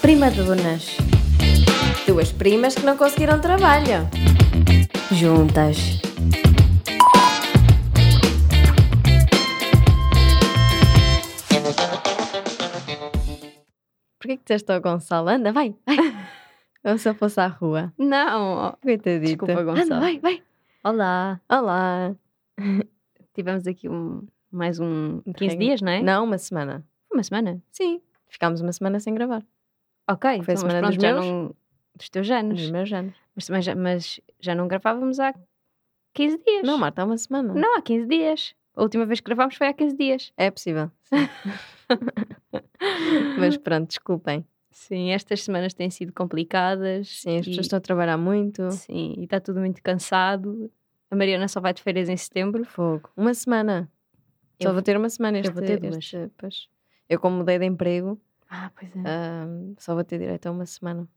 Prima Dunas. Duas primas que não conseguiram trabalho. Juntas. Porquê que disseste ao Gonçalo? Anda, vai, vai. Ou se eu fosse à rua. Não, Coitadito. desculpa, Gonçalo. Anda, vai, vai. Olá. Olá. Tivemos aqui um, mais um 15 Interregno. dias, não é? Não, uma semana. Uma semana. Sim. Ficámos uma semana sem gravar. Ok, Foi a então, mas semana pronto, dos meus? não- dos teus anos. Nos meus anos. Mas, já, mas já não gravávamos há 15 dias. Não, Marta, há uma semana. Não, há 15 dias. A última vez que gravámos foi há 15 dias. É possível. Mas pronto, desculpem. Sim, estas semanas têm sido complicadas. Sim, as e- pessoas estão a trabalhar muito. Sim, e está tudo muito cansado. A Mariana só vai de férias em setembro. Fogo. Uma semana. Só Eu- vou ter uma semana este eu vou ter duas. este- pois. Eu, como mudei de emprego, Ah, pois é. ahm, só vou ter direito a uma semana.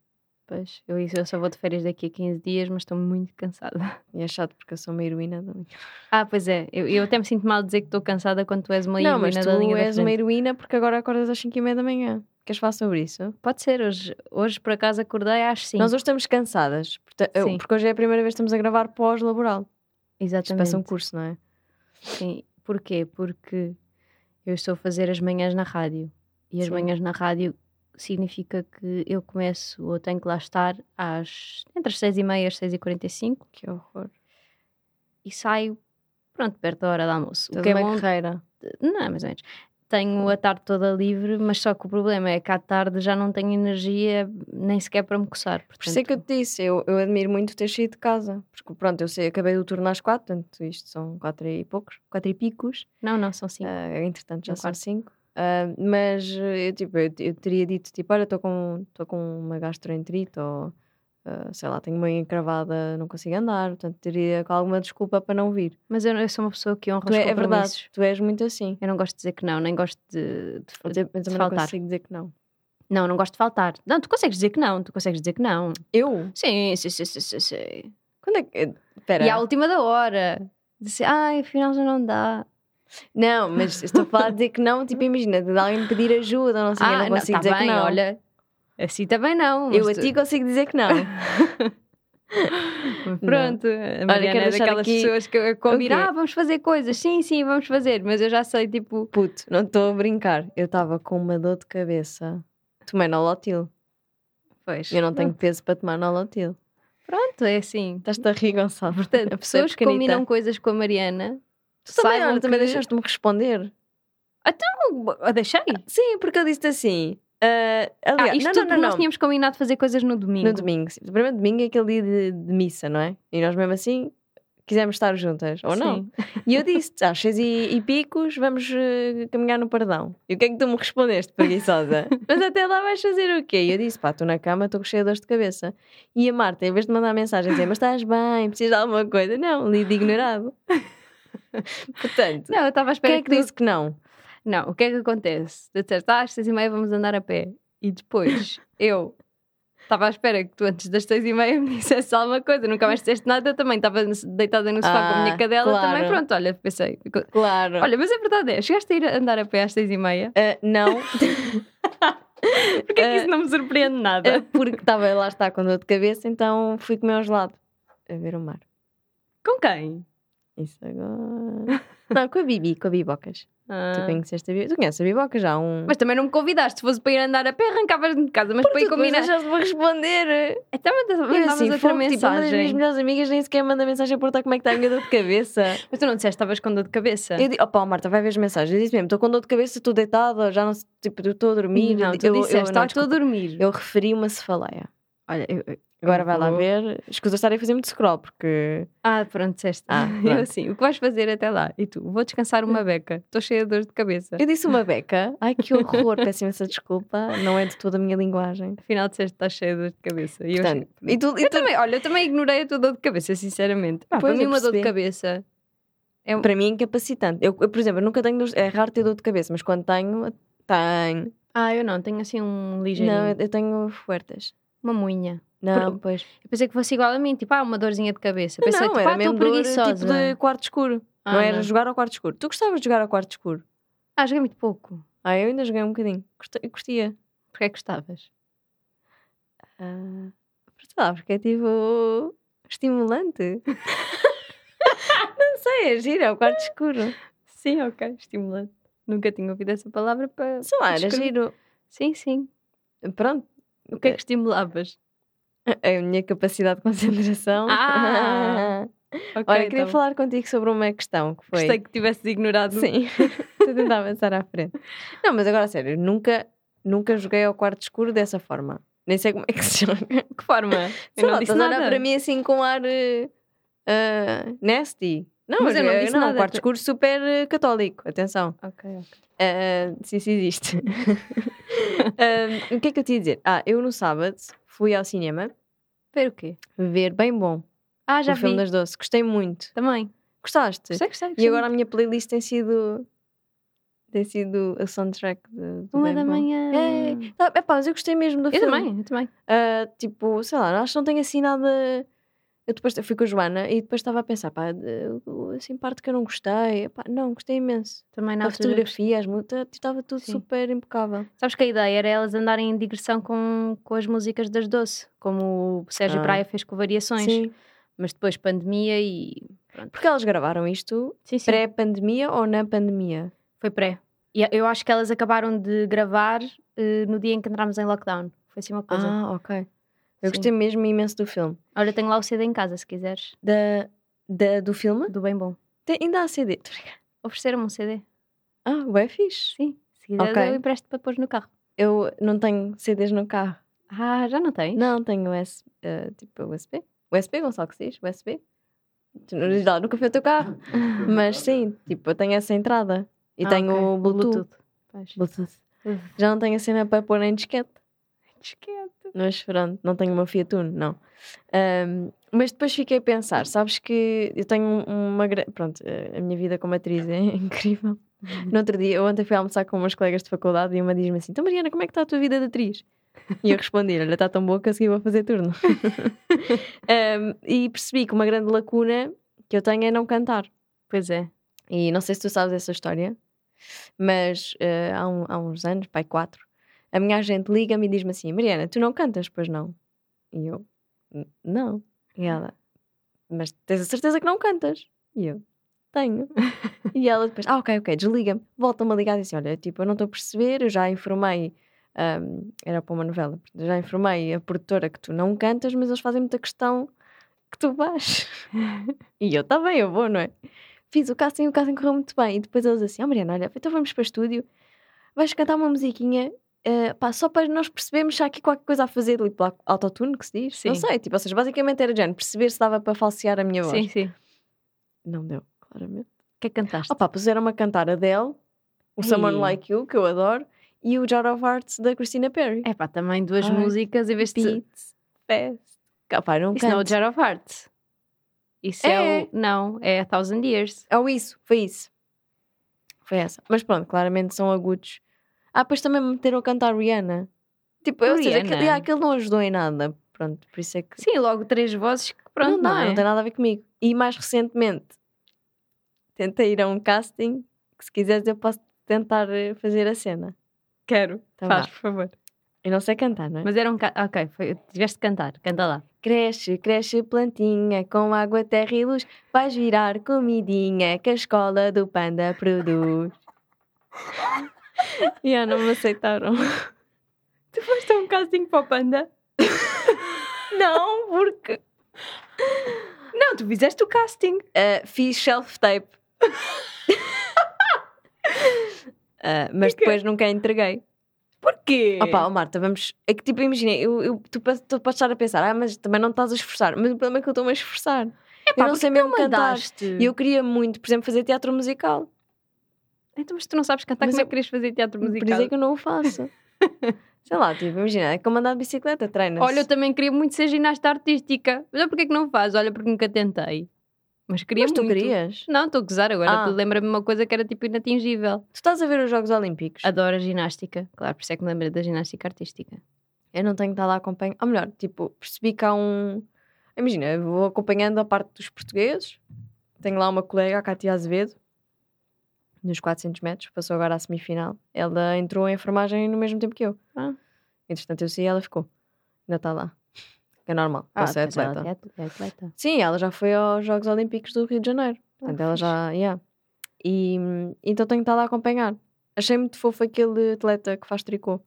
Pois, eu, eu só vou de férias daqui a 15 dias, mas estou muito cansada. E é chato porque eu sou uma heroína da linha. Ah, pois é. Eu, eu até me sinto mal de dizer que estou cansada quando tu és uma Não, mas heroína da linha tu da és uma heroína porque agora acordas às 5 e meia da manhã. Queres falar sobre isso? Pode ser, hoje, hoje por acaso acordei às 5. Nós hoje estamos cansadas. eu- Sim. Porque hoje é a primeira vez que estamos a gravar pós-laboral. Isto Exatamente. parece um curso, não é? Sim. Porquê? Porque eu estou a fazer as manhãs na rádio. E as Sim. manhãs na rádio significa que eu começo ou tenho que lá estar às, entre as 6 e meia e as 6 e 45 Que horror. e saio, pronto, perto da hora do almoço. Toda o que é uma bom, carreira. não, mais ou menos. Tenho a tarde toda livre, mas só que o problema é que à tarde já não tenho energia nem sequer para me coçar. Por isso é que eu portanto- te disse, eu, eu admiro muito ter saído de casa. Porque pronto, eu sei, acabei o turno às quatro, portanto isto são quatro e poucos, quatro e picos. Não, não, são cinco. Ah, entretanto já São são cinco. Ah, mas eu, tipo, eu, eu teria dito, tipo, olha, estou com, com uma gastroenterite ou ah, sei lá, tenho uma encravada, não consigo andar, portanto teria com alguma desculpa para não vir. Mas eu, eu sou uma pessoa que honra Tu os é, é verdade, tu és muito assim. Eu não gosto de dizer que não, nem gosto de, de, Eu, de eu não faltar. consigo dizer que não. Não, não gosto de faltar. Não, tu consegues dizer que não, tu consegues dizer que não. Eu? Sim, sim, sim, sim, sim. sim. Quando é que. Espera. E à última da hora. Disse, ai, afinal já não dá. Não, mas estou a falar de dizer que não, tipo, imagina, de alguém pedir ajuda, não sei, eu não consigo tá dizer bem, que não. olha. Assim também não. eu a tu- ti consigo dizer que não. Pronto, a Mariana quero é daquelas aqui- pessoas que combinam, ah, vamos fazer coisas, sim, sim, vamos fazer, mas eu já sei, tipo, Puto, não estou a brincar. Eu estava com uma dor de cabeça. Tomei nolotil. pois, Eu não tenho peso para tomar nolotil. pronto, é assim. Estás-te a rir, Gonçalo. Portanto, é pessoas que combinam coisas com a Mariana, Tu também, olha, também que- deixaste-me responder. Não, eu deixei. Sim, porque eu disse assim. Ah, Ah, aliás, isto não, tudo não, não, nós não. tínhamos combinado fazer coisas no domingo. No domingo. sim. O primeiro domingo é aquele dia de, de missa, não é? E nós mesmo assim quisemos estar juntas, ou não? Sim. E eu disse, às seis e, e picos, vamos eh, caminhar no perdão. E o que é que tu me respondeste, preguiçosa? Mas até lá vais fazer o quê? E eu disse, pá, estou na cama, estou cheia de dores de cabeça. E a Marta, em vez de mandar mensagem dizer, mas estás bem, precisas de alguma coisa? Não, lido ignorado. Portanto, Não, eu estava à quem é que disse que não? Não, o que é que acontece? Tu disseste, ah, às seis e meia vamos andar a pé. E depois, eu estava à espera que tu antes das seis e meia me dissesse alguma coisa. Nunca mais disseste nada. Eu também estava deitada no sofá com a minha Ah, cadela. claro. Também, pronto, olha, pensei. Claro. Olha, mas a verdade é, chegaste a ir a andar a pé às seis e meia? Ah, não, Porquê é que Ah, isso não me surpreende ah, nada? porque estava lá está com dor de cabeça, então fui comer ao gelado. A ver o mar. Com quem? Isso agora. Não, com a Bibi, com a Bibocas. Ah. Tu conheceste a Bibi? Tu conheces a Bibocas já há um. Mas também não me convidaste. Se fosse para ir andar a pé, arrancavas de casa. Mas para ir combinar. deixaste-me responder. Até mandas- Eu mandavas assim, outra fogo, tipo, uma das minhas mensagem. melhores amigas nem sequer manda mensagem a perguntar como é que está a minha dor de cabeça. Mas tu não disseste que estavas com dor de cabeça? Eu disse, opa, Marta, vai ver as mensagens. Eu disse mesmo, estou com dor de cabeça, estou deitada, já não sei, tipo, estou a dormir. Não, tu eu, disseste, estou a dormir. eu referi uma cefaleia. Olha, eu- Agora eu vai lá ver. Escusa estar a fazer muito scroll, porque. Ah, pronto, disseste. Ah, eu assim, o que vais fazer até lá? E tu, vou descansar uma beca. Estou cheia de dor de cabeça. Eu disse uma beca. Ai, que horror, peço imensa desculpa. Não é de toda a minha linguagem. Afinal disseste que estás cheia de dor de cabeça. E eu, Portanto, achei- e tu, e eu tu- também, olha, eu também ignorei a tua dor de cabeça, sinceramente. Mim eu uma dor de cabeça é um... para mim é incapacitante. Eu, eu, por exemplo, eu nunca tenho. dor- É raro ter dor de cabeça, mas quando tenho, tenho. Ah, eu não, tenho assim um ligeirinho. Não, eu, eu tenho fuertes. Uma moinha. Não, pois. Eu pensei que fosse igual a mim, tipo, ah, uma dorzinha de cabeça. Pensei, não, tipo, era ah, mesmo dor, tipo de quarto escuro. Ah, não era não. jogar ao quarto escuro. Tu gostavas de jogar ao quarto escuro? Ah, joguei muito pouco. Ah, eu ainda joguei um bocadinho. Curtia. Porquê é que gostavas? Ah, sei lá, porque é tipo estimulante. não sei, é giro, é o quarto escuro. Sim, ok, estimulante. Nunca tinha ouvido essa palavra para. Sei lá, era giro. Sim, sim. Pronto, O que é que estimulavas? a minha capacidade de concentração. Ah, Ok, Olha, queria então. falar contigo sobre uma questão que foi. Gostei que tivesses ignorado. Sim, estou a tentar avançar à frente. Não, mas agora, sério, nunca, nunca joguei ao quarto escuro dessa forma. Nem sei como é que se joga. Que forma? Sei Eu não lá, disse nada. para mim assim com ar eh, eh, nasty. Não, Mas eu não é- disse não, nada. quarto escuro super eh, católico. Atenção. Ok, ok. Eh, se isso existe. Eh, o que é que eu te ia dizer? Ah, eu no sábado fui ao cinema Ver o quê? ver bem bom Ah, já o filme vi. das doce. Gostei muito. Também. Gostaste? Gostei, gostei. E gostei agora a minha playlist tem sido tem sido a soundtrack de, do Uma da Bom. manhã. É, tá, epá, mas eu gostei mesmo do Eu filme. também, eu também. Ah, tipo, sei lá, acho que não tenho assim nada. Eu depois eu fui com a Joana e depois estava a pensar, pá, assim, parte que eu não gostei. Epá, não, gostei imenso. Também na a altura. fotografia, as músicas, estava tudo Sim. super impecável. Sabes que a ideia era elas andarem em digressão com, com as músicas das Doce, como o Sérgio Ah. Praia fez com variações. Sim. Mas depois pandemia e. Pronto. Porque elas gravaram isto pré-pandemia ou na pandemia? Foi pré. E eu acho que elas acabaram de gravar eh, no dia em que entrámos em lockdown. Foi assim uma coisa. Ah, ok. Eu Sim. gostei mesmo imenso do filme. Olha, tenho lá o CD em casa, se quiseres. Da, da, do filme? Do bem bom. Tem- ainda há CD. Ofereceram-me um CD. Ah, bem fixe. Sim. Se quiseres, Ok. eu empresto para pôr no carro. Eu não tenho CDs no carro. Ah, já não tens? Não, tenho US, eh, tipo USB. USB, Gonçalo, que se diz? USB? Tu não diz lá, nunca fui ao teu carro. Mas sim, tipo, eu tenho essa entrada. E Ah, tenho ok. o Bluetooth. Bluetooth. Uf. Já não tenho a cena para pôr em disquete. Disquete. Mas pronto, não tenho uma Fiat Uno, não. Ahm, mas depois fiquei a pensar, sabes que eu tenho um- uma... gra- Pronto, eh, a minha vida como atriz é incrível. No outro dia, eu ontem fui almoçar com umas colegas de faculdade e uma diz-me assim, então Mariana, como é que está a tua vida de atriz? E eu respondi, olha, está tão boa que consegui vou fazer turno. Ahm, e percebi que uma grande lacuna que eu tenho é não cantar. Pois é. E não sei se tu sabes essa história, mas eh, há, um- há uns anos, pai, quatro, a minha agente liga-me e diz-me assim: Mariana, tu não cantas, pois não? E eu, "N- não. E ela, mas tens a certeza que não cantas? E eu, tenho. e ela depois, ah, ok, ok, desliga-me, volta-me a ligar e diz assim: olha, tipo, eu não estou a perceber, eu já informei. ahm, era para uma novela, já informei a produtora que tu não cantas, mas eles fazem muita questão que tu vais. e eu, tá bem, eu vou, não é? Fiz o casting e o casting correu muito bem. E depois eles assim, ah Mariana, olha, então vamos para o estúdio, vais cantar uma musiquinha, eh, pá, só para nós percebermos se há aqui qualquer coisa a fazer, ali pelo autotune que se diz. Não Sim. sei, tipo, ou seja, basicamente era de perceber se dava para falsear a minha voz. Sim, sim. Não deu, claramente. O que é que cantaste? Opa, puseram-me a cantar Adele, o Someone. Like You, que eu adoro, e o Jar of Hearts da Christina Perry. É pá, também duas Ai, músicas em vez de. Fast. Opá, não Isso não é o canto. Jar of Hearts. Isso é, É. o. Não, é a Thousand Years. Ou isso, foi isso. Foi essa. Mas pronto, claramente são agudos. Ah, depois também me meteram a cantar Rihanna. Tipo, ou seja, Rihanna? aquele, aquele não ajudou em nada. Pronto, por isso é que. Sim, logo três vozes que pronto, não, dá, não, é? não tem nada a ver comigo. E mais recentemente, tentei ir a um casting que, se quiseres, eu posso tentar eh, fazer a cena. Quero. Tá Faz, vá. por favor. Eu não sei cantar, não é? Mas era um. Ca... Ok, foi... tiveste de cantar. Canta lá. Cresce, cresce plantinha, com água, terra e luz, vais virar comidinha que a escola do panda produz. e ah, não me aceitaram. Tu foste a um casting para o Panda? Não, porque Não, tu fizeste o casting. uh, fiz self-tape. Uh, mas Porquê? depois nunca entreguei. Porquê? Opa, oh Marta, vamos. É que tipo, imagina, eu, eu, tu, podes estar a pensar, ah, mas também não estás a esforçar. Mas o problema é que eu estou-me a esforçar. Epá, eu não sei mesmo não cantar. E eu queria muito, por exemplo, fazer teatro musical. Então, mas tu não sabes cantar, Mas como é eu- que querias fazer teatro musical? Por isso é que eu não o faço. Sei lá, tipo, imagina, é como andar de bicicleta, treinas. Olha, eu também queria muito ser ginasta artística. Mas olha porque é que não faz? Olha, porque nunca tentei. Mas queria mas tu muito. querias? Não, estou a gozar agora. Ah. Tu lembra-me uma coisa que era tipo inatingível. Tu estás a ver os Jogos Olímpicos? Adoro a ginástica. Claro, por isso é que me lembrei da ginástica artística. Eu não tenho estado a acompanhar. Ou melhor, tipo, percebi que há um. Imagina, vou acompanhando a parte dos portugueses. Tenho lá uma colega, a Cátia Azevedo, nos 400 metros, passou agora à semifinal. Ela entrou em enfermagem no mesmo tempo que eu. Ah. Entretanto, eu saí e ela ficou. Ainda está lá. É normal. Ah, ser pois ela atleta. é atleta. Sim, ela já foi aos Jogos Olímpicos do Rio de Janeiro. Portanto, ela fixe. já. Yeah. E então tenho estado a acompanhar. Achei muito fofo aquele atleta que faz tricô.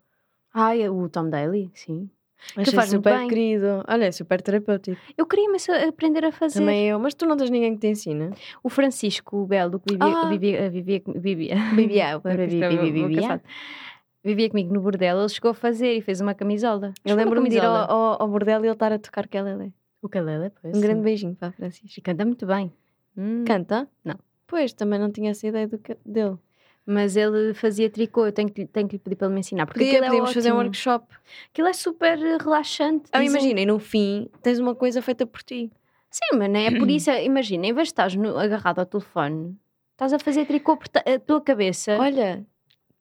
Ah, é o Tom Daly, sim. Achei faz muito super bem. querido. Olha, é super terapêutico. Eu queria imenso aprender a fazer. Também eu. Mas tu não tens ninguém que te ensina. O Francisco o Belo, que vivia, Ah. vivia, vivia, vivia, Vivia, vivia, é vivia, vivia. Vivia comigo no bordel, ele chegou a fazer e fez uma camisola. Eu lembro-me de ir ao, ao, ao bordel e ele estar a tocar quelele. O Calela, pois. Um grande sim. beijinho para a Francisca. E canta muito bem. Hum. Canta? Não. Pois, também não tinha essa ideia do que- dele. Mas ele fazia tricô, eu tenho que, tenho que lhe pedir para ele me ensinar. Porque Podia, é podíamos fazer um workshop. Aquilo é super eh, relaxante. Ah, dizem- imagina, e no fim tens uma coisa feita por ti. Sim, mas não é por isso. Imagina, em vez de estás no- agarrado ao telefone, estás a fazer tricô por a tua cabeça. Olha,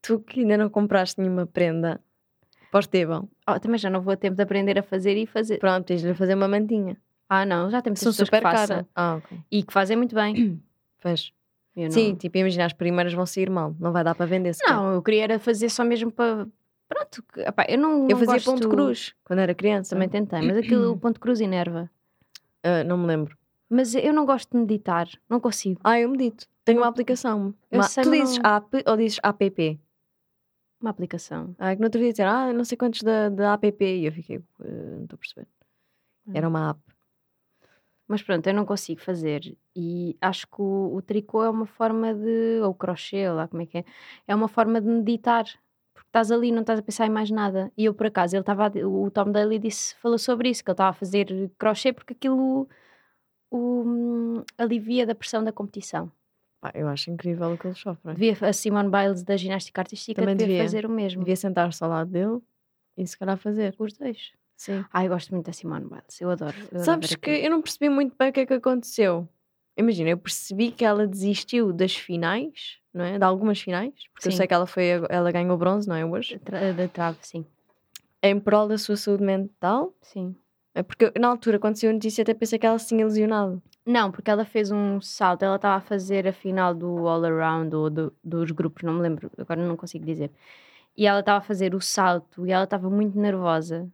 tu que ainda não compraste nenhuma prenda para o Estevão. Oh, também já não vou a tempo de aprender a fazer e fazer. Pronto, tens-lhe fazer uma mantinha. Ah, não, já temos São pessoas super que façam. caras. Ah, ok. E que fazem muito bem. Pois. Eu não- Sim, tipo, imagina, as primeiras vão sair mal. Não vai dar para vender sequer. Não, eu queria era fazer só mesmo para. Pronto, epá, eu não. Eu não fazia gosto- ponto cruz quando era criança. Também tentei, mas aquilo, o ponto cruz enerva. Ah, não me lembro. Mas eu não gosto de meditar, não consigo. Ah, eu medito. Tenho uma aplicação. Eu Uma- sei, tu dizes não- app ou dizes app? Uma aplicação. Ah, que no outro dia disseram, ah, não sei quantos da, da app. E eu fiquei, "Eh, não estou a perceber. Hum. Era uma app. Mas pronto, eu não consigo fazer. E acho que o, o tricô é uma forma de. Ou o crochê, ou lá como é que é. É uma forma de meditar. Porque estás ali, não estás a pensar em mais nada. E eu, por acaso, ele estava. O Tom Daly disse, falou sobre isso, que ele estava a fazer crochê porque aquilo o, hum, alivia da pressão da competição. Pá, eu acho incrível o que eles sofrem. Devia, a Simone Biles da ginástica artística Também devia, devia. fazer o mesmo. Devia sentar-se ao lado dele e se calhar fazer. Os dois. Sim. Ai, eu gosto muito da Simone Biles. Eu adoro. eu adoro Sabes ver que aquilo. eu não percebi muito bem o que é que aconteceu. Imagina, eu percebi que ela desistiu das finais, não é? De algumas finais, porque eu Sim. sei que ela, foi, ela ganhou bronze, não é? Hoje. Tra- Da trave, sim. Em prol da sua saúde mental. Sim. É porque eu, na altura, quando saiu a notícia, até pensei que ela se tinha lesionado. Não, porque ela fez um salto, ela estava a fazer a final do All Around ou do- dos grupos, não me lembro, agora não consigo dizer. E ela estava a fazer o salto e ela estava muito nervosa.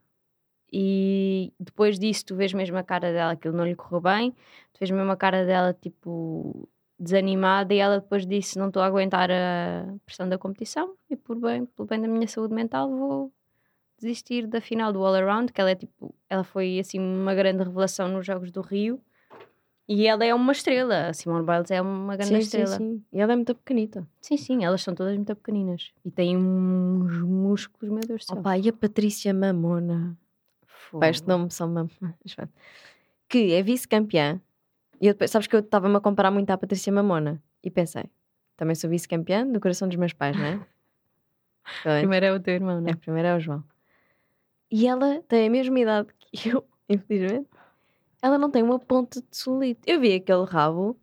E depois disso, tu vês mesmo a cara dela, aquilo não lhe correu bem, tu vês mesmo a cara dela tipo desanimada e ela depois disse: Não estou a aguentar a pressão da competição e por bem, pelo bem da minha saúde mental vou desistir da final do All Around, que ela é tipo, ela foi assim uma grande revelação nos Jogos do Rio. E ela é uma estrela, a Simone Biles é uma grande sim, estrela. sim, sim. E ela é muito pequenita. Sim, sim, elas são todas muito pequeninas. E têm uns músculos, meu Deus do céu. Opa, e a Patrícia Mamona? Pá, este nome são. Que é vice-campeã. E eu depois, sabes que eu estava-me a comparar muito à Patrícia Mamona. E pensei, também sou vice-campeã do coração dos meus pais, não é? Foi. Primeiro é o teu irmão, não É, é? primeiro é o João. E ela tem a mesma idade que eu, infelizmente. Ela não tem uma ponta de solito. Eu vi aquele rabo.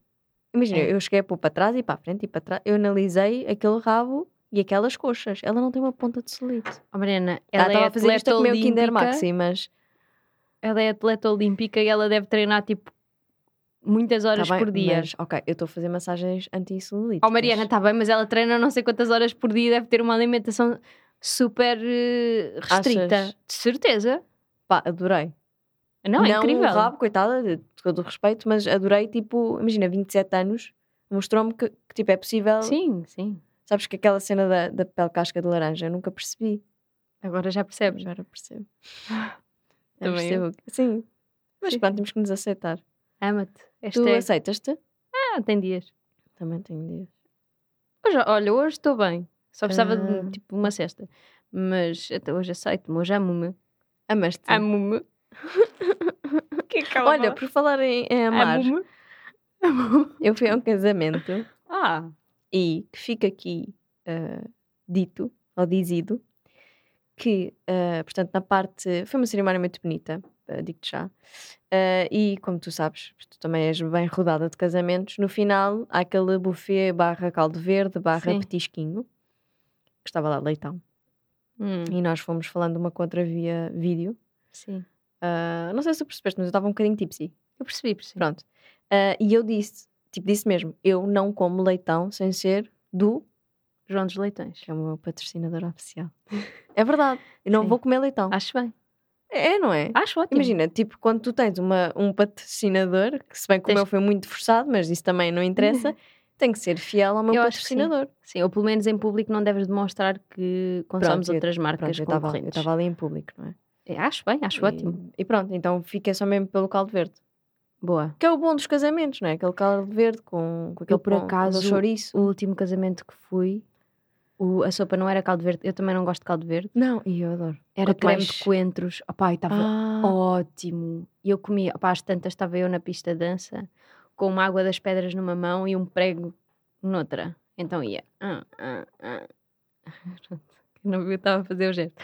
Imagina, É. eu cheguei a pôr para trás e para a frente e para trás. Eu analisei aquele rabo e aquelas coxas. Ela não tem uma ponta de solito. Oh, Mariana, Ela ela, estava é a fazer isto a atleta comer o Kinder. Maxi, mas Ela é atleta olímpica e ela deve treinar tipo muitas horas Tá bem, por dia. mas, ok, eu estou a fazer massagens anti-celulite. Oh, Mariana, está bem, mas ela treina não sei quantas horas por dia, deve ter uma alimentação super eh, restrita. Achas? De certeza. Pá, adorei. Não, é incrível. o rabo, coitada, de todo o respeito, mas adorei, tipo, imagina, 27 anos, mostrou-me que, que, tipo, é possível. Sim, sim. Sabes que aquela cena da, da pele casca de laranja, eu nunca percebi. Agora já percebes. Agora percebo. Também percebo. Sim. Mas Sim, pronto, temos que nos aceitar. Ama-te. Tu é... aceitas-te? Ah, tem dias. Também tenho dias. Hoje, olha, hoje estou bem. Só precisava Ah. de tipo uma cesta. Mas até hoje aceito-me, hoje amo-me. Amaste? Amo-me. que ela Olha, por falar em, em amar, Amo-me. Amo-me. eu fui a um casamento Ah, e que fica aqui ah, dito, ou dizido, que, ah, portanto, na parte. Foi uma cerimónia muito bonita, ah, digo-te já. Ah, e como tu sabes, tu também és bem rodada de casamentos, no final há aquele buffet barra caldo verde, barra Sim. petisquinho, que estava lá leitão. Hum, e nós fomos falando uma com outra via vídeo. sim. Não sei se tu percebeste, mas eu estava um bocadinho tipsy. Eu percebi, percebi. Pronto. E eu disse, tipo, disse mesmo, eu não como leitão sem ser do, João dos Leitões. que é o meu patrocinador oficial. é verdade. Eu não Sim. vou comer leitão. Acho bem. É, não é? Acho ótimo. Imagina, tipo, quando tu tens uma, um patrocinador, que se bem que o meu foi muito forçado, mas isso também não interessa, tem que ser fiel ao meu Eu que sim. patrocinador. Sim, ou pelo menos em público não deves demonstrar que consomes outras marcas Pronto, estava eu concorrentes. estava ali em público, não é? É, Acho bem, acho E- ótimo. E pronto, então fiquei só mesmo pelo caldo verde. Boa. Que é o bom dos casamentos, não é? Aquele caldo verde com, com aquele por pão, acaso, chouriço. O último casamento que fui, o- a sopa não era caldo verde. Eu também não gosto de caldo verde. Não, e eu adoro. Era Quanto creme mais- de coentros. Opá, e estava Ah, ótimo. E eu comia, opá, às tantas estava eu na pista de dança com uma água das pedras numa mão e um prego noutra. Então ia. ah, ah, ah. Não viu, estava a fazer o gesto.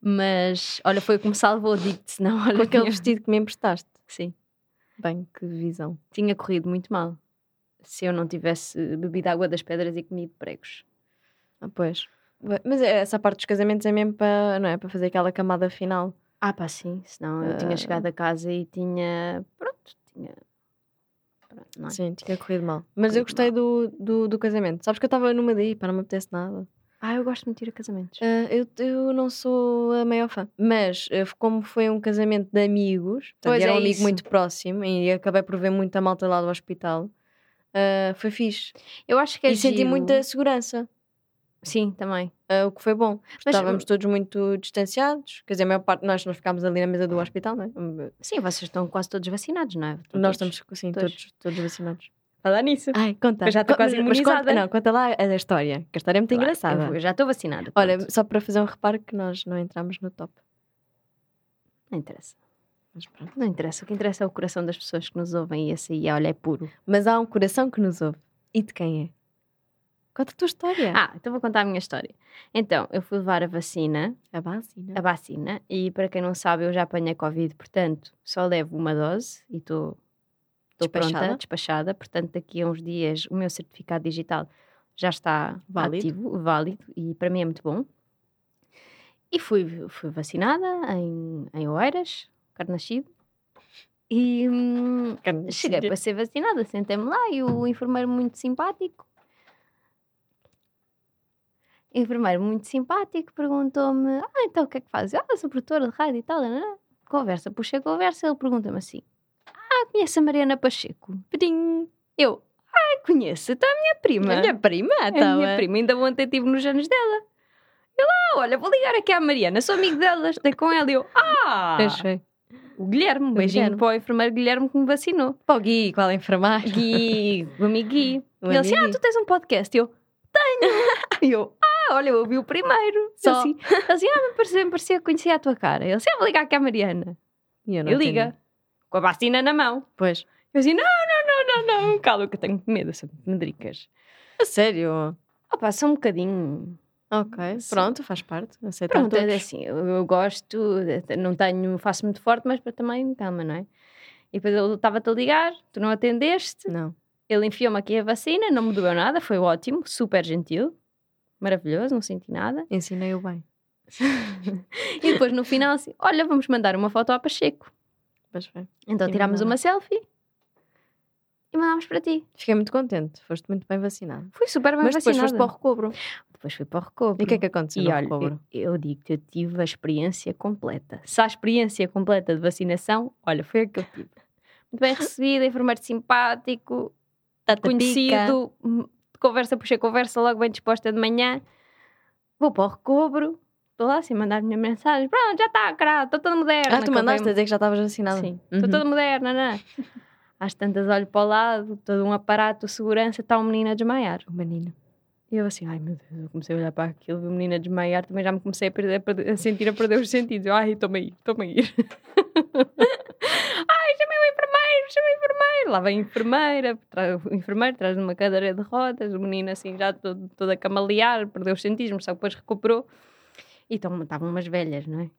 Mas, olha, foi o que me salvou, digo-te, senão, olha, aquele vestido que me emprestaste. Sim, Bem, que visão. tinha corrido muito mal. Se eu não tivesse bebido água das pedras e comido pregos. Ah, pois. Mas é- essa parte dos casamentos é mesmo para, não é? Para fazer aquela camada final. Ah, pá, sim, senão eu tinha Ah. chegado a casa e tinha. Pronto, tinha. Pronto, é? Sim, tinha corrido mal. Mas eu Corrido gostei do, do, do casamento. Sabes que eu estava numa daí, para não me apetece nada. Ah, eu gosto muito de ir a casamentos. Ah, eu, eu não sou a maior fã, mas ah, como foi um casamento de amigos, portanto, Pois era é um amigo isso. muito próximo e acabei por ver muita malta lá do hospital, ah, foi fixe. Eu acho que é e senti giro. muita segurança, Sim, também. ah, o que foi bom. Mas- Estávamos todos muito distanciados, quer dizer, a maior parte, nós, nós ficámos ali na mesa do hospital, não é? Sim, vocês estão quase todos vacinados, não é? Estão Nós todos. estamos sim, todos. todos, todos vacinados. Falar nisso. Ai, conta. Eu já estou quase mas conta- imunizada. não, conta lá a, a história, que a história é muito Claro, engraçada. Eu, vou- eu já estou vacinada. Olha, pronto. só para fazer um reparo que nós não entramos no top. Não interessa. Mas pronto. Não interessa. O que interessa é o coração das pessoas que nos ouvem e esse aí, olha, é puro. Mas há um coração que nos ouve. E de quem é? Conta a tua história. Ah, então vou contar a minha história. Então, eu fui levar a vacina, a vacina. a vacina, e para quem não sabe, eu já apanhei Covid, portanto, só levo uma dose e estou estou pronta, Despachada? despachada. Portanto, daqui a uns dias o meu certificado digital já está Válido. ativo, válido, e para mim é muito bom. E fui, fui vacinada em, em Oeiras, Carnascido. E hum, cheguei para ser vacinada, sentei-me lá e o enfermeiro muito simpático. Enfermeiro muito simpático perguntou-me: Ah, então o que é que fazes? Ah, sou produtora de rádio e tal. nanã." Conversa, puxei a conversa. Ele pergunta-me assim: Ah, conhece a Mariana Pacheco? Pedim. Eu, ah, conheço, então é a minha prima. A minha prima, É a então. minha prima, ainda ontem estive nos anos dela. Eu, ah, olha, vou ligar aqui à Mariana, sou amigo dela, estou com ela. E eu, ah, Achei. o Guilherme, um beijinho Guilherme. para o enfermeiro Guilherme que me vacinou. Pá, o Gui, qual é a enfermagem? Gui, o amigo Gui. O ele assim, ah, tu tens um podcast? E eu, tenho. e eu, ah, olha, eu ouvi o primeiro. Só. Ele assim, ele assim, ah, me parecia, me parecia que conhecia a tua cara. Ele assim, ah, vou ligar aqui à Mariana. E eu não E atendi. liga, com a vacina na mão. Pois. Eu assim, não, não, não, não, não, calma que eu tenho medo, são medricas. A sério? Opa, só um bocadinho. Ok, Sim. pronto, faz parte. Pronto, é todos. assim, eu, eu gosto, não tenho, faço muito forte, mas também calma, não é? E depois ele estava-te a ligar, tu não atendeste, Não. ele enfiou-me aqui a vacina, não me doeu nada, foi ótimo, super gentil, maravilhoso, não senti nada. Ensinei-o bem. E depois no final assim, olha, vamos mandar uma foto ao Pacheco. Mas foi. Então E tirámos uma selfie e mandámos para ti. Fiquei muito contente. Foste muito bem vacinado. Fui super bem Mas depois vacinada. foste para o recobro. Depois fui para o recobro. E o que é que aconteceu E no olha, recobro? eu, eu digo-te, eu tive a experiência completa. Se há experiência completa de vacinação, olha, foi a que eu tive. Muito bem recebida, enfermeiro simpático, Tata pica. conhecido, hum, conversa, puxei conversa, logo bem disposta de manhã. Vou para o recobro, estou lá assim, a mandar minha mensagem. Pronto, já está, caralho, estou toda moderna. Ah, tu mandaste a acabei-me- dizer que já estavas vacinada? Sim, estou Uhum. toda moderna, não é? Às tantas olho para o lado, todo um aparato de segurança, está um menino a desmaiar. O menino. E eu assim, ai meu Deus, eu comecei a olhar para aquilo, vi o menino a desmaiar, também já me comecei a, perder, a perder- a sentir a perder os sentidos. Eu, ai, estou-me a ir, estou-me a ir. ai, chamei o enfermeiro, chamei o enfermeiro. Lá vem a enfermeira, tra- o enfermeiro traz uma cadeira de rodas, o menino assim já todo, todo a camalear, perdeu os sentidos, mas só depois recuperou. E estavam umas velhas, não é?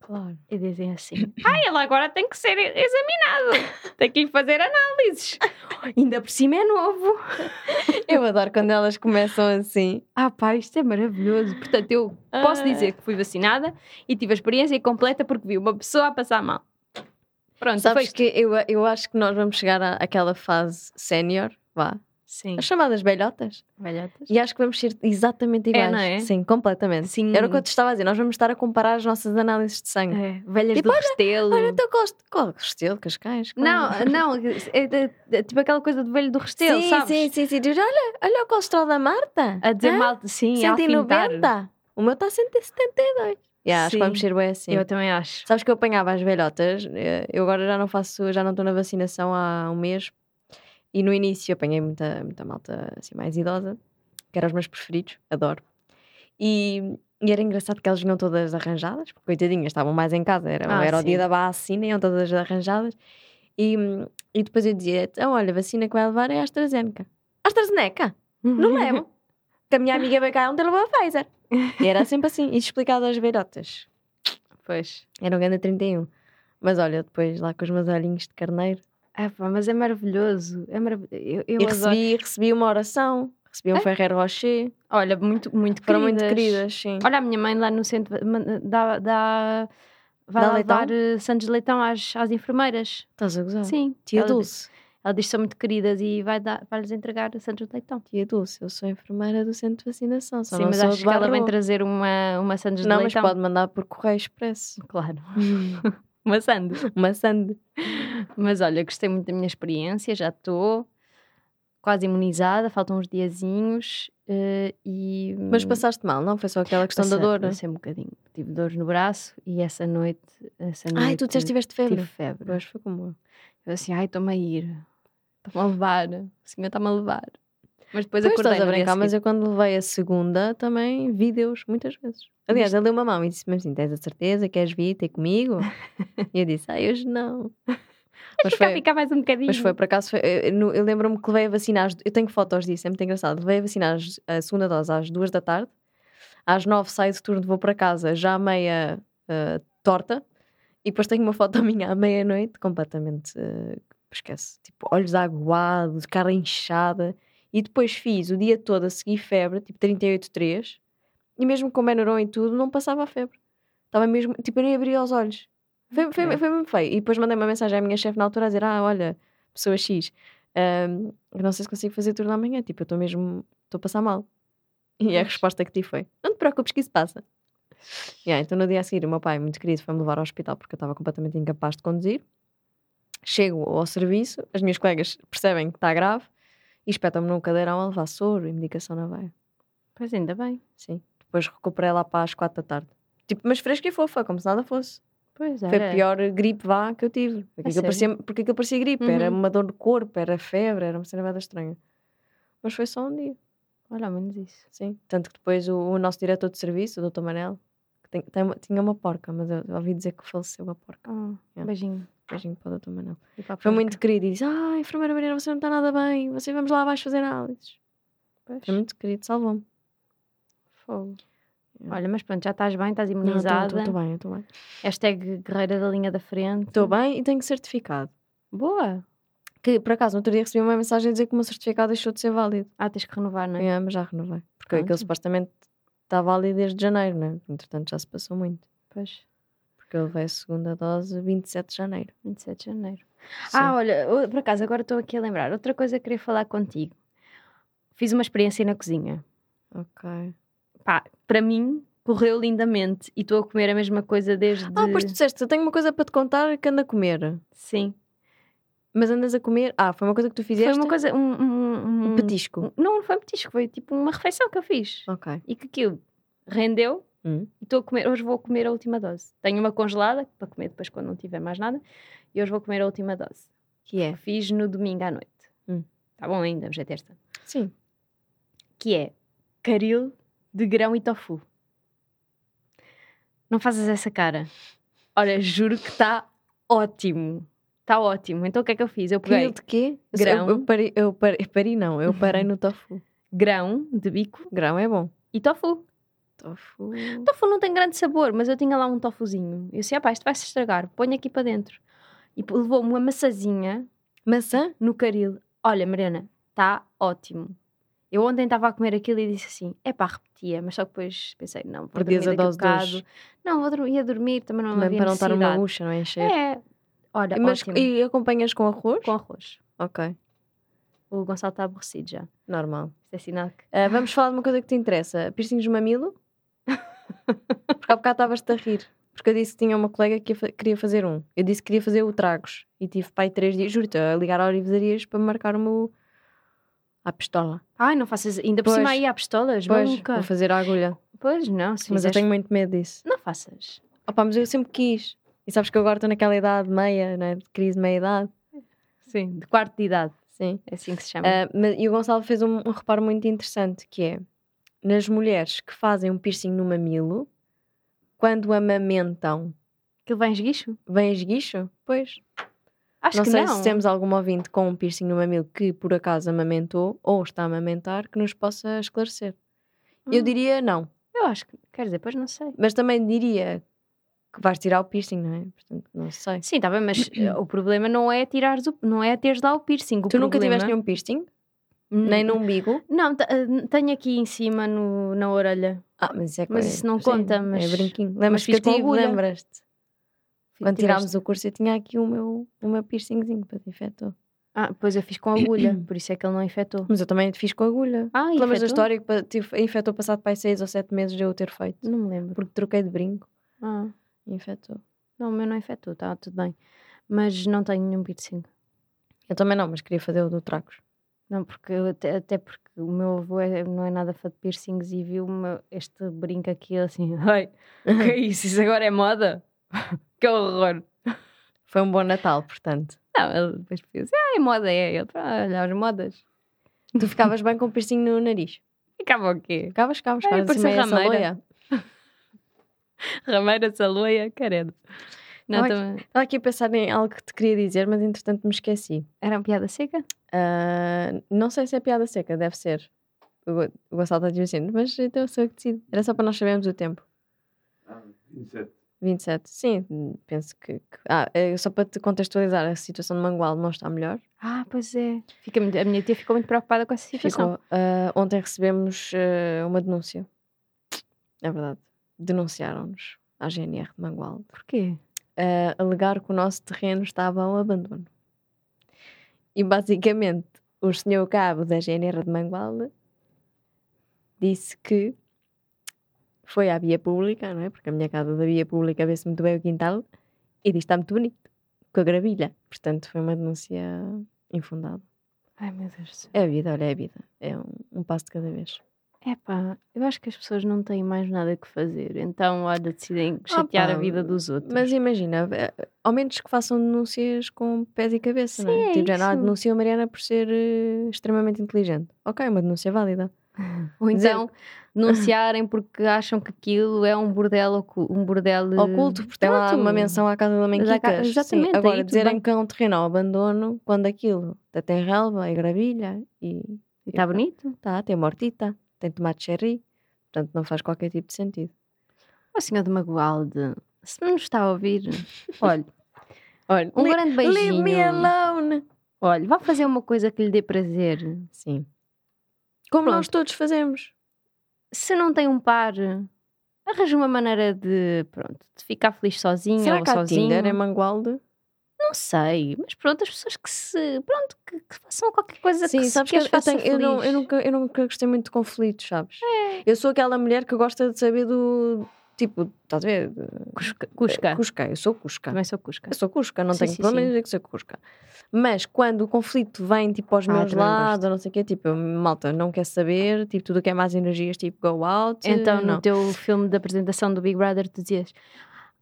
Claro. E dizem assim: ai, ele agora tem que ser examinado, tem que lhe fazer análises. Ainda por cima é novo. Eu adoro quando elas começam assim. Ah, pá, isto é maravilhoso. Portanto, eu posso Ah. dizer que fui vacinada e tive a experiência completa porque vi uma pessoa a passar mal. Pronto, Sabes que eu, eu acho que nós vamos chegar à- àquela fase sénior, vá. Sim, As chamadas velhotas. velhotas. E acho que vamos ser exatamente iguais. não é? Sim, completamente. Sim. Era o que eu te estava a dizer. Nós vamos estar a comparar as nossas análises de sangue. É, velhas Tipo, do Restelo. Olha, tu gosto. Qual Restelo, Cascais? Qual? Não, não, é, de- de- tipo aquela coisa do velho do Restelo, sim, sabes? sim, sim, sim. Diz, olha, olha o colesterol da Marta. A dizer Hã? mal, sim, a afintar. 190. O meu está a 172. Yeah, acho que Sim. vamos ser bem assim. Eu também acho. Sabes que eu apanhava as velhotas, eh, eu agora já não faço, já não estou na vacinação há um mês. E no início apanhei muita, muita malta assim mais idosa, que eram os meus preferidos, adoro. E, e era engraçado que elas vinham todas arranjadas, porque coitadinhas, estavam mais em casa, era, Ah, era o dia da vacina, iam todas arranjadas. E, e depois eu dizia: então, olha, a vacina que vai levar é a AstraZeneca. AstraZeneca? Não levo. que a minha amiga veio cá ontem levou a Pfizer. E era sempre assim, e explicado às velhotas. Pois. Era um grande 31. Mas olha, depois lá com os meus olhinhos de carneiro. Ah, pá, mas é maravilhoso. É maravilhoso. Eu, eu e adoro. recebi, recebi uma oração, recebi um É? Ferreiro Rocher. Olha, muito, muito Foram queridas. muito queridas, sim. Olha, a minha mãe lá no centro dá, dá, vai Dá lá leitão? dar Santos de Leitão às, às enfermeiras. Estás a gozar? Sim. Tia ela, Dulce. Ela diz que são muito queridas e vai dar, vai-lhes entregar Santos de Leitão. Tia Dulce, eu sou enfermeira do centro de vacinação. Só Sim, não mas acho que ela vem Barro. trazer uma, uma Santos de Não, mas Leitão. pode mandar por correio expresso. Claro. Uma sande. Mas olha, gostei muito da minha experiência, já estou quase imunizada, faltam uns diazinhos eh, e... Mas passaste mal, não? Foi só aquela questão da dor. Passei um bocadinho. Tive dores no braço e essa noite... Essa noite Ai, tu disseste que tiveste febre. Tive febre. Pois foi como eu. Eu assim, ai, estou-me a ir. Estou-me a levar. O senhor está-me a levar. Mas depois Pois acordei estás a brincar, mas eu quando levei a segunda também vi Deus muitas vezes. Aliás, ele deu uma mão e disse-me assim: tens a certeza, queres vir ter comigo? e eu disse: ai, hoje não. Mas Ficar, foi, ficar mais um bocadinho. mas foi, por acaso, foi, eu, eu- eu lembro-me que levei a vacinar, eu tenho fotos disso, é muito engraçado. Levei a vacinar a segunda dose às duas da tarde, às nove saio de turno, vou para casa já meia ah, torta, e depois tenho uma foto minha à meia-noite, completamente, ah, esquece, tipo, olhos aguados, cara inchada, e depois fiz o dia todo a seguir febre, tipo 38,3, e mesmo com Benuron e tudo, não passava a febre. Estava mesmo, tipo, eu nem abria os olhos. Foi, foi, Ok. foi mesmo feio. E depois mandei uma mensagem à minha chefe na altura a dizer: Ah, olha, pessoa X, eu não sei se consigo fazer turno amanhã. Tipo, eu estou mesmo, estou a passar mal. E a resposta que tive foi: Não te preocupes, que isso passa. Yeah, então no dia a seguir, o meu pai, muito querido, foi-me levar ao hospital porque eu estava completamente incapaz de conduzir. Chego ao serviço, as minhas colegas percebem que está grave e espetam-me num cadeirão a levar soro e medicação na veia. Pois ainda bem. Sim. Depois recuperei lá para as quatro da tarde. Tipo, mas fresca e fofa, como se nada fosse. Pois Foi era. a pior gripe vá que eu tive. Porque, aquilo sério? parecia, porque aquilo parecia gripe. Era Uhum. uma dor de corpo, era febre, era uma cena bada estranha. Mas foi só um dia, Olha, ao menos isso. sim. Tanto que depois o, o nosso diretor de serviço, o Dr. Manel, que tem, tem tinha uma porca, mas eu ouvi dizer que faleceu a porca. Ah, Yeah. Beijinho. Beijinho para o para a Foi muito querido e disse: Ah, enfermeira Mariana, você não está nada bem, você vamos lá abaixo fazer análises. Pois. Foi muito querido, salvou-me. Fogo. Yeah. Olha, mas pronto, já estás bem, estás Não, imunizada. Estou bem, estou bem. Hashtag guerreira da linha da frente. Estou bem e tenho certificado. Boa. Que por acaso, no outro dia recebi uma mensagem a dizer que o meu certificado deixou de ser válido. Ah, tens que renovar, não é? É, mas já renovei. Porque Pronto. aquele supostamente está válido desde janeiro, né? Entretanto, já se passou muito. Pois. Porque eu levei a segunda dose 27 de janeiro. 27 de janeiro. Sim. Ah, olha, por acaso, agora estou aqui a lembrar. Outra coisa que queria falar contigo. Fiz uma experiência na cozinha. ok. Pá, para mim, correu lindamente. E estou a comer a mesma coisa desde. Ah, pois tu disseste, eu tenho uma coisa para te contar que ando a comer. Sim. Mas andas a comer. Ah, foi uma coisa que tu fizeste? Foi uma coisa. Um, um, Um petisco. não, não foi um petisco, foi tipo uma refeição que eu fiz. Ok. E que aquilo rendeu. Hum. Estou a comer. Hoje vou comer a última dose. Tenho uma congelada para comer depois quando não tiver mais nada. E hoje vou comer a última dose. Que é? Fiz no domingo à noite. Hum. Tá bom ainda, hoje é terça. Sim. Que é caril de grão e tofu. Não fazes essa cara. Olha, juro que está ótimo. Está ótimo. Então o que é que eu fiz? Eu peguei Quilo de quê? Eu- Grão. Eu, parei, eu parei, parei, não. Eu parei no tofu. grão de bico Grão é bom. e tofu. Tofu. Tofu não tem grande sabor, mas eu tinha lá um tofuzinho. Eu disse, ah pá, isto vai se estragar. Põe aqui para dentro. E levou-me uma maçazinha Maçã? no caril. Olha, Mariana, está ótimo. Eu ontem estava a comer aquilo e disse assim: é pá, repetia, mas só que depois pensei: não, vou Perdias dormir a dose de bocado. Não, vou dormir, ia dormir, também não Também havia para não estar uma bucha, não é? Encher. É, olha, Mas, ótimo. e acompanhas com arroz? Com arroz. Ok, O Gonçalo está aborrecido já. normal. Isto é sinal que. Ah, vamos falar de uma coisa que te interessa: piercings no mamilo? Porque há bocado estavas-te a rir. Porque eu disse que tinha uma colega que queria fazer um. Eu disse que queria fazer o tragos. E tive pai três dias, juro-te, a ligar a Orivarias para marcar o meu. à pistola. Ai, não faças. Ainda por Pois. cima aí há pistolas, Pois, nunca. vou fazer a agulha. Pois não, se Mas eu tenho muito medo disso. Não faças. Opa, mas eu sempre quis. E sabes que eu agora estou naquela idade meia, né? de crise meia-idade. Sim, de quarto de idade. Sim. É assim que se chama. Ah, mas- e o Gonçalo fez um, um reparo muito interessante que é nas mulheres que fazem um piercing no mamilo, quando amamentam, Aquilo vai em esguicho? vem esguicho? Pois. Acho não que sei não. se temos algum ouvinte com um piercing no mamilo que por acaso amamentou ou está a amamentar que nos possa esclarecer. Eu Hum. diria não, Eu acho que. Quer dizer, pois não sei. mas também diria que vais tirar o piercing, não é? Portanto, não sei. Sim, está bem, mas eh, o problema não é tirares o, não é teres lá o piercing. O tu nunca problema- tiveste nenhum piercing? Hum, Nem no umbigo? Não, eh, tenho aqui em cima no, na orelha. Ah, mas isso é Mas isso não sim, conta, mas- É brinquinho. Lembras que eu tive, lembras-te? Quando tirámos o curso eu tinha aqui o meu, o meu piercingzinho para te infectou. Ah, pois eu fiz com agulha, por isso é que ele não infectou. Mas eu também fiz com agulha. Ah, Lembras da história que tive, infectou passado para aí seis ou sete meses de eu o ter feito? Não me lembro. Porque troquei de brinco Ah, infectou. não, o meu não infectou, está tudo bem. Mas não tenho nenhum piercing. Eu também não, mas queria fazer o do Tracos. Não, porque até, até porque o meu avô é- não é nada fã de piercings e viu este brinco aqui assim, ai, que é isso? Isso agora é moda? que horror! Foi um bom Natal, portanto. Não, ele depois pensa, ah, é moda, é. Ele, "Ah, olha as modas. Tu ficavas bem com o piercing no nariz. Ficava o quê? Ficavas, ficavas, ficavas assim parecia meio rameira. saloia. Rameira, saloia, caredo. Não. Estava aqui a pensar em algo que te queria dizer, mas entretanto me esqueci. Era uma piada seca? Ah, não sei se é piada seca, deve ser. O Go- o Gonçalo está dizendo, mas então sou eu que decido. Era só para nós sabermos o tempo. Ah, 27. 27. Sim, penso que. que- Ah, é só para te contextualizar, a situação de Mangualde não está melhor. Ah, pois é. Fica a minha tia ficou muito preocupada com essa situação. Ficou. Ah, ontem recebemos ah, uma denúncia. É verdade. Denunciaram-nos à GNR de Mangualde. Porquê? A alegar que o nosso terreno estava ao abandono. E basicamente o senhor cabo da GNR de Mangualde disse que foi à via pública, não é? Porque a minha casa da via pública vê-se muito bem o quintal e diz está muito bonito, com a gravilha. Portanto, foi uma denúncia infundada. Ai, meu Deus. É a vida, olha, é a vida. É um, um passo de cada vez. Epá, eu acho que as pessoas não têm mais nada que fazer. Então, olha, decidem chatear a Opa, vida dos outros. Mas imagina, eh, ao menos que façam denúncias com pés e cabeça, não Sim, é? é tipo, já não denuncia a Mariana por ser eh, extremamente inteligente. Ok, uma denúncia válida. Ou então denunciarem porque acham que aquilo é um bordel, um bordel eh, Oculto, porque tem lá uma menção à casa da mãe Quicas. Sim, exatamente, aí Agora, tudo dizerem bem. que é um terreno ao abandono, quando aquilo até tem relva e gravilha e E está bonito. tá, tem mortita, tem tomate cherry, portanto não faz qualquer tipo de sentido. Ó senhor de Magualde, se não nos está a ouvir, olha, Olha, um grande leave me beijinho. alone! Olha, vá fazer uma coisa que lhe dê prazer. Sim. Como Pronto. nós todos fazemos. Se não tem um par, arranja uma maneira de, pronto, de ficar feliz sozinho Será ou que sozinho. Tinder em Mangualde? Não sei, mas pronto, as pessoas que se, pronto, que, que façam qualquer coisa Sim, que, sabes que que eu, tenho- eu, não, eu, nunca, eu nunca gostei muito de conflitos, sabes? É. Eu sou aquela mulher que gosta de saber do. Tipo, estás a ver? Cusca. Cusca. Cusca, eu sou Cusca. Também sou Cusca. Eu sou Cusca, não Sim, tenho sim, problema em dizer que sou Cusca. Mas quando o conflito vem tipo aos Ah, meus lados, ou não sei o quê, tipo, malta, não quer saber, tipo, tudo o que é mais energias, tipo, go out. Então, não. no teu filme de apresentação do Big Brother, tu dizias: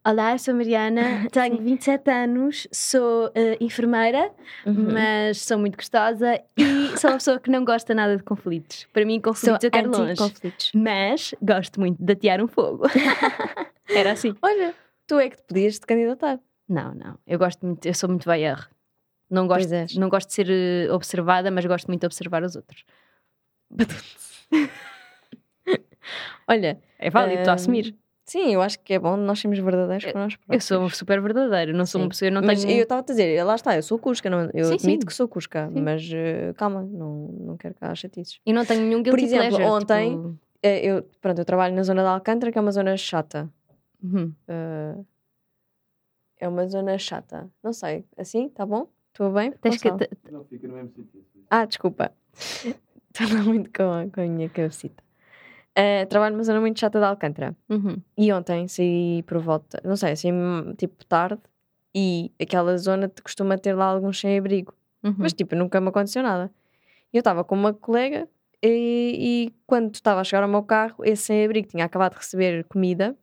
Olá, eu sou Mariana, tenho 27 anos, sou eh, enfermeira, Uhum. mas sou muito gostosa e sou uma pessoa que não gosta nada de conflitos. Para mim, Sou conflitos eu quero longe. anti-conflitos. Mas gosto muito de atear um fogo. Era assim. Olha, tu é que te podias te candidatar. Não, não. Eu gosto muito, eu sou muito VR. Não gosto, não gosto de ser eh, observada, mas gosto muito de observar os outros. Olha, É válido, estou a Ahm, assumir. Sim, eu acho que é bom nós sermos verdadeiros com nós Eu próprios. sou super verdadeira, não sou uma Sim. pessoa, eu não mas tenho. eu estava a dizer, lá está, eu sou cusca, não, eu Sim, admito sim. que sou cusca, Sim. mas eh, calma, não, não quero cá chatices. E não tenho nenhum guilty Por exemplo, pleasure, ontem- tipo- Eh, Eu, pronto, eu trabalho na zona de Alcântara, que é uma zona chata. Uhum. Eh, é uma zona chata. Não sei, assim, tá bom? Estou bem? Tens que. Não, fica no mesmo sítio. Ah, desculpa. Estou muito com a, com a minha cabecita. Eh, trabalho numa zona muito chata de Alcântara. Uhum. E ontem saí por volta, não sei, saí tipo tarde e aquela zona costuma ter lá alguns sem-abrigo. Uhum. Mas tipo, nunca me aconteceu nada. Eu estava com uma colega e, e quando estava a chegar ao meu carro, esse sem-abrigo tinha acabado de receber comida,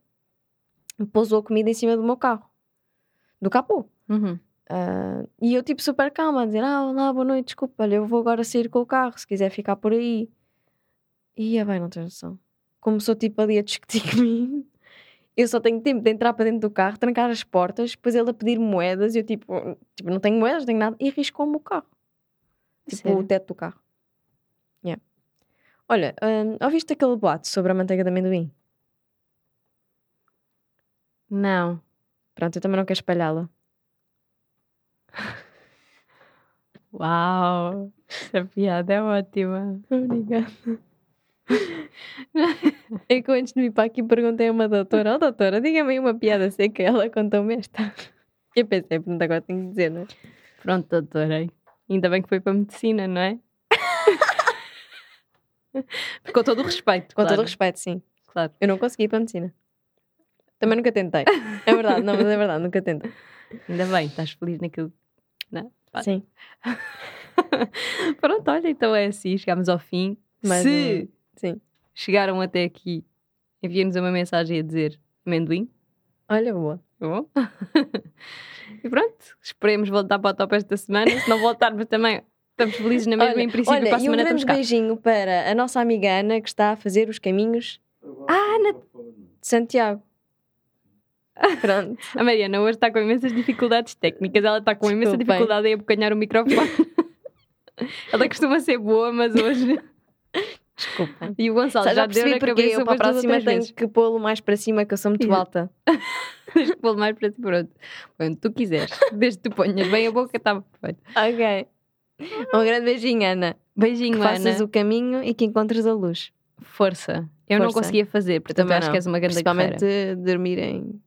pousou a comida em cima do meu carro, do capô. Uhum. Ah, e eu tipo super calma, a dizer, ah, olá, boa noite, desculpa, olha, eu vou agora sair com o carro, se quiser ficar por aí. E é bem, não tens noção. Começou tipo ali a discutir comigo. Eu só tenho tempo de entrar para dentro do carro, trancar as portas, depois ele a pedir moedas, e eu tipo, tipo não tenho moedas, não tenho nada, e riscou-me o carro. Tipo, Sério? o teto do carro. Yeah. Olha, hum, ouviste aquele boato sobre a manteiga de amendoim? Não. Pronto, eu também não quero espalhá-la. Uau! Essa piada é ótima. Obrigada. É que eu antes de vir para aqui perguntei a uma doutora, ó doutora, diga-me uma piada seca, ela contou-me esta. Eu pensei, pronto, agora tenho que dizer, não é? Pronto, doutora. Ainda bem que foi para a medicina, não é? Com todo o respeito. Com claro. todo o respeito, sim. Claro. Eu não consegui ir para a medicina. Também nunca tentei. É verdade, não, mas é verdade, nunca tentei. Ainda bem, estás feliz naquilo. Não? Claro. Sim. Pronto, olha, então é assim, chegamos ao fim. Mais Se Sim. Chegaram até aqui, enviem-nos uma mensagem a dizer amendoim. Olha, boa. Tá bom? e pronto, esperemos voltar para o top esta semana. Se não voltarmos também, estamos felizes na mesma. Olha, em princípio, olha, para a um semana estamos cá. beijinho para a nossa amiga Ana, que está a fazer os caminhos Ah, de Santiago. Pronto. A Mariana hoje está com imensas dificuldades técnicas. Ela está com imensa Desculpem. dificuldade em abocanhar o microfone. Ela costuma ser boa, mas hoje. Desculpa. E o Gonçalo Já, já, deu percebi na porque eu para a próxima tenho vezes. que pô-lo mais para cima, que eu sou muito alta. Tens que pô-lo mais para ti, pronto. Quando tu quiseres. Desde que tu ponhas bem a boca, está perfeito. Ok. Um grande beijinho, Ana. Beijinho, Que faças Ana. o caminho e que encontres a luz. Força. Eu não Força. conseguia fazer, porque também acho não. que és uma grande Principalmente guerreira. dormir em.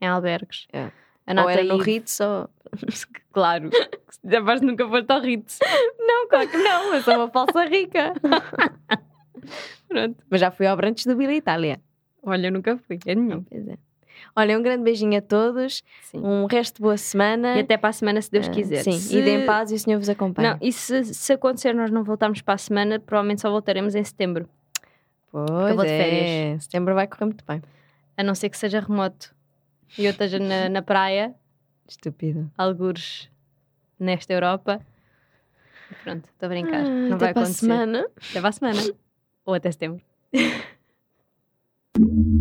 Em albergues. É. A ou era no Ritz ou. Claro. Já vais nunca foste ao Ritz. Não, claro que não, eu sou uma falsa rica. Pronto. Mas já fui ao Branches do Vila Itália. Olha, eu nunca fui. É nenhum. Pois é. Olha, um grande beijinho a todos, Sim. um resto de boa semana. E até para a semana, se Deus Ah, quiser. Sim, Se- em paz e o Senhor vos acompanhe. Não, e se, se acontecer nós não voltarmos para a semana, provavelmente só voltaremos em setembro. pois eu vou de é. férias. Setembro vai correr muito bem. A não ser que seja remoto. E eu esteja na, na praia, Estúpido. algures nesta Europa. E Pronto, estou a brincar. Ah, não até vai para a acontecer. semana. Até para a semana. o atestem.